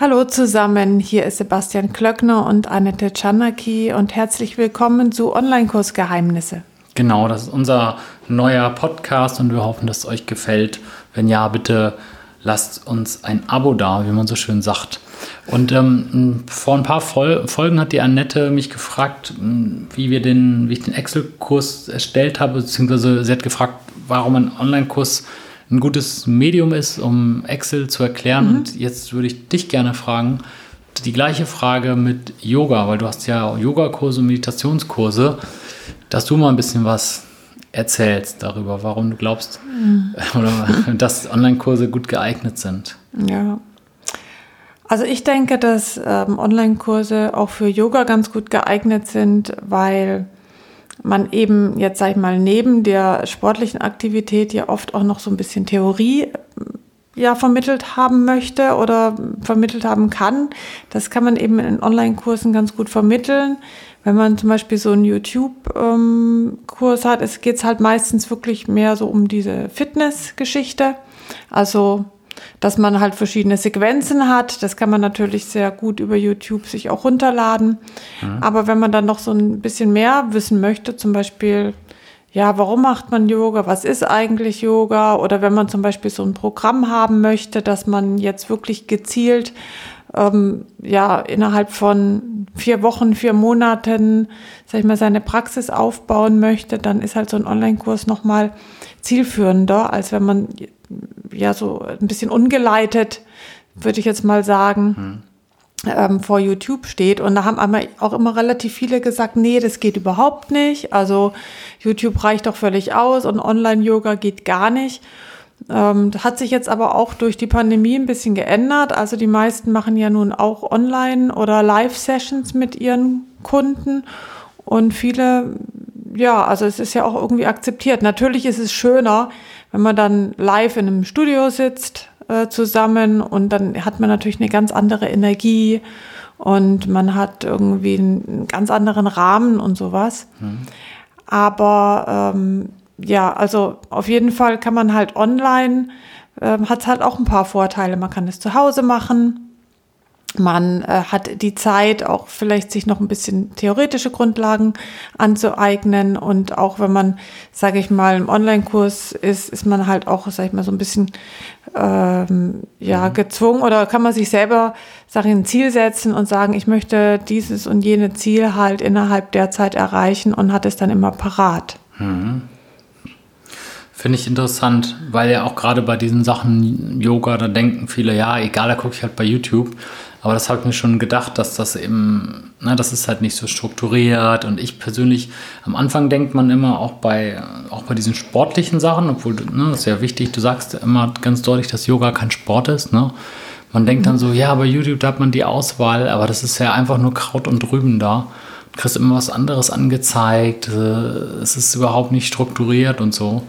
Hallo zusammen, hier ist Sebastian Klöckner und Annette Czarnacki und herzlich willkommen zu Online-Kurs Geheimnisse. Genau, das ist unser neuer Podcast und wir hoffen, dass es euch gefällt. Wenn ja, bitte lasst uns ein Abo da, wie man so schön sagt. Und ähm, vor ein paar Vol Folgen hat die Annette mich gefragt, wie, wir den, wie ich den Excel-Kurs erstellt habe, beziehungsweise sie hat gefragt, warum ein Online-Kurs ein gutes Medium ist, um Excel zu erklären. Mhm. Und jetzt würde ich dich gerne fragen, die gleiche Frage mit Yoga, weil du hast ja Yogakurse und Meditationskurse, dass du mal ein bisschen was erzählst darüber, warum du glaubst, mhm. oder, dass Online-Kurse gut geeignet sind. Ja. Also ich denke, dass ähm, Online-Kurse auch für Yoga ganz gut geeignet sind, weil man eben jetzt, sag ich mal, neben der sportlichen Aktivität ja oft auch noch so ein bisschen Theorie ja vermittelt haben möchte oder vermittelt haben kann. Das kann man eben in Online-Kursen ganz gut vermitteln. Wenn man zum Beispiel so einen YouTube-Kurs hat, es geht halt meistens wirklich mehr so um diese Fitness-Geschichte. Also dass man halt verschiedene Sequenzen hat. Das kann man natürlich sehr gut über YouTube sich auch runterladen. Mhm. Aber wenn man dann noch so ein bisschen mehr wissen möchte, zum Beispiel, ja, warum macht man Yoga? Was ist eigentlich Yoga? Oder wenn man zum Beispiel so ein Programm haben möchte, dass man jetzt wirklich gezielt ähm, ja innerhalb von vier Wochen, vier Monaten, sag ich mal, seine Praxis aufbauen möchte, dann ist halt so ein Online-Kurs nochmal zielführender, als wenn man ja so ein bisschen ungeleitet, würde ich jetzt mal sagen, hm. ähm, vor YouTube steht. Und da haben auch immer relativ viele gesagt, nee, das geht überhaupt nicht. Also YouTube reicht doch völlig aus und Online-Yoga geht gar nicht. Ähm, das hat sich jetzt aber auch durch die Pandemie ein bisschen geändert. Also die meisten machen ja nun auch Online- oder Live-Sessions mit ihren Kunden. Und viele, ja, also es ist ja auch irgendwie akzeptiert. Natürlich ist es schöner, wenn man dann live in einem Studio sitzt äh, zusammen und dann hat man natürlich eine ganz andere Energie und man hat irgendwie einen ganz anderen Rahmen und sowas. Mhm. Aber ähm, ja, also auf jeden Fall kann man halt online, äh, hat halt auch ein paar Vorteile. Man kann es zu Hause machen. Man äh, hat die Zeit, auch vielleicht sich noch ein bisschen theoretische Grundlagen anzueignen. Und auch wenn man, sage ich mal, im Online-Kurs ist, ist man halt auch, sage ich mal, so ein bisschen ähm, ja, mhm. gezwungen oder kann man sich selber, sage ich, ein Ziel setzen und sagen, ich möchte dieses und jene Ziel halt innerhalb der Zeit erreichen und hat es dann immer parat. Mhm. Finde ich interessant, weil ja auch gerade bei diesen Sachen Yoga, da denken viele, ja, egal, da gucke ich halt bei YouTube. Aber das habe ich mir schon gedacht, dass das eben, na, das ist halt nicht so strukturiert. Und ich persönlich, am Anfang denkt man immer auch bei, auch bei diesen sportlichen Sachen, obwohl, ne, das ist ja wichtig, du sagst immer ganz deutlich, dass Yoga kein Sport ist, ne? Man denkt dann so, ja, bei YouTube da hat man die Auswahl, aber das ist ja einfach nur Kraut und Rüben da. Du kriegst immer was anderes angezeigt, äh, es ist überhaupt nicht strukturiert und so.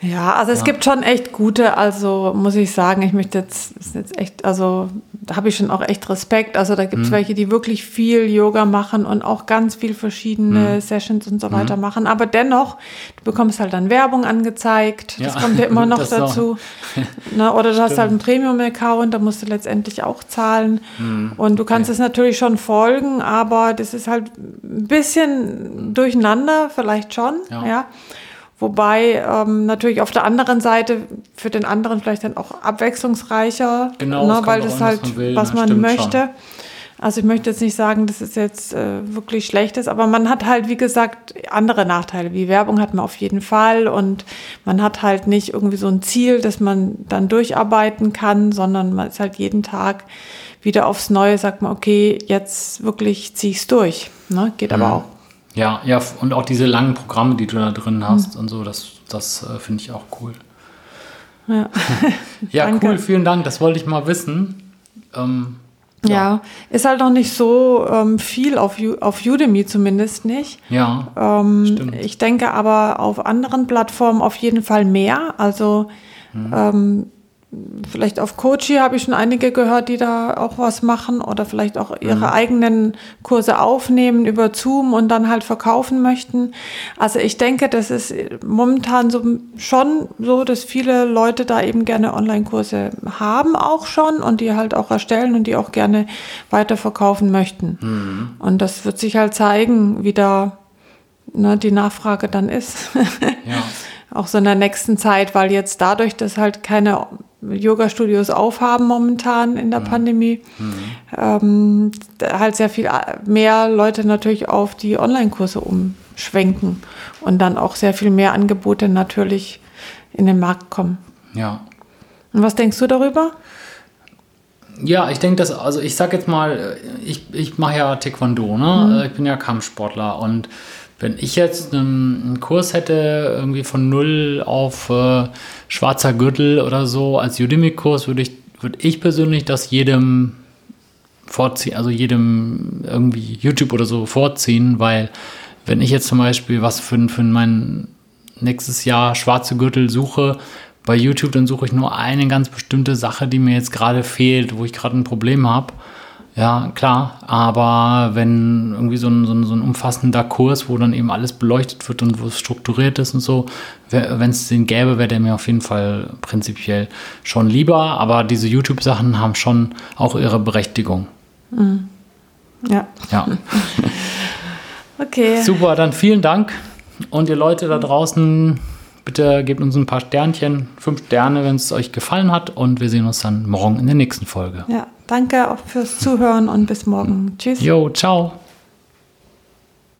Ja, also es ja. gibt schon echt gute, also muss ich sagen, ich möchte jetzt, ist jetzt echt, also da habe ich schon auch echt Respekt. Also da gibt es mhm. welche, die wirklich viel Yoga machen und auch ganz viel verschiedene mhm. Sessions und so weiter mhm. machen. Aber dennoch, du bekommst halt dann Werbung angezeigt. Das ja. kommt ja immer noch dazu. Na, oder du Stimmt. hast halt einen Premium-Account, da musst du letztendlich auch zahlen. Mhm. Und du kannst es okay. natürlich schon folgen, aber das ist halt ein bisschen durcheinander, vielleicht schon. ja. ja. Wobei ähm, natürlich auf der anderen Seite für den anderen vielleicht dann auch abwechslungsreicher, genau, ne, weil das halt, will, was man möchte. Schon. Also ich möchte jetzt nicht sagen, dass es jetzt äh, wirklich schlecht ist, aber man hat halt, wie gesagt, andere Nachteile. Wie Werbung hat man auf jeden Fall und man hat halt nicht irgendwie so ein Ziel, dass man dann durcharbeiten kann, sondern man ist halt jeden Tag wieder aufs Neue, sagt man, okay, jetzt wirklich ziehe ich es durch. Ne? Geht aber auch. Ja, ja, und auch diese langen Programme, die du da drin hast mhm. und so, das, das äh, finde ich auch cool. Ja, ja cool, vielen Dank, das wollte ich mal wissen. Ähm, ja. ja. ist halt noch nicht so ähm, viel auf, auf Udemy zumindest nicht. Ja. Ähm, stimmt. Ich denke aber auf anderen Plattformen auf jeden Fall mehr. Also mhm. Vielleicht auf Coachy habe ich schon einige gehört, die da auch was machen oder vielleicht auch ihre mhm. eigenen Kurse aufnehmen über Zoom und dann halt verkaufen möchten. Also ich denke, das ist momentan so schon so, dass viele Leute da eben gerne Online-Kurse haben auch schon und die halt auch erstellen und die auch gerne weiter verkaufen möchten. Mhm. Und das wird sich halt zeigen, wie da ne, die Nachfrage dann ist. ja. Auch so in der nächsten Zeit, weil jetzt dadurch, dass halt keine Yoga-Studios aufhaben momentan in der mhm. Pandemie, mhm. Ähm, halt sehr viel mehr Leute natürlich auf die Online-Kurse umschwenken und dann auch sehr viel mehr Angebote natürlich in den Markt kommen. Ja. Und was denkst du darüber? Ja, ich denke, dass, also ich sag jetzt mal, ich, ich mache ja Taekwondo, ne? Mhm. Ich bin ja Kampfsportler und wenn ich jetzt einen, Kurs hätte, irgendwie von null auf äh, schwarzer Gürtel oder so, als Udemy-Kurs, würde ich, würd ich persönlich das jedem vorziehen, also jedem irgendwie YouTube oder so vorziehen, weil wenn ich jetzt zum Beispiel was für, für mein nächstes Jahr schwarze Gürtel suche, bei YouTube, dann suche ich nur eine ganz bestimmte Sache, die mir jetzt gerade fehlt, wo ich gerade ein Problem habe. Ja, klar, aber wenn irgendwie so ein, so, ein, so ein umfassender Kurs, wo dann eben alles beleuchtet wird und wo es strukturiert ist und so, wenn es den gäbe, wäre der mir auf jeden Fall prinzipiell schon lieber, aber diese YouTube-Sachen haben schon auch ihre Berechtigung. Mhm. Ja. Ja. okay. Super, dann vielen Dank und ihr Leute da draußen, bitte gebt uns ein paar Sternchen, fünf Sterne, wenn es euch gefallen hat und wir sehen uns dann morgen in der nächsten Folge. Ja. Danke auch fürs Zuhören und bis morgen. Tschüss. Jo, ciao.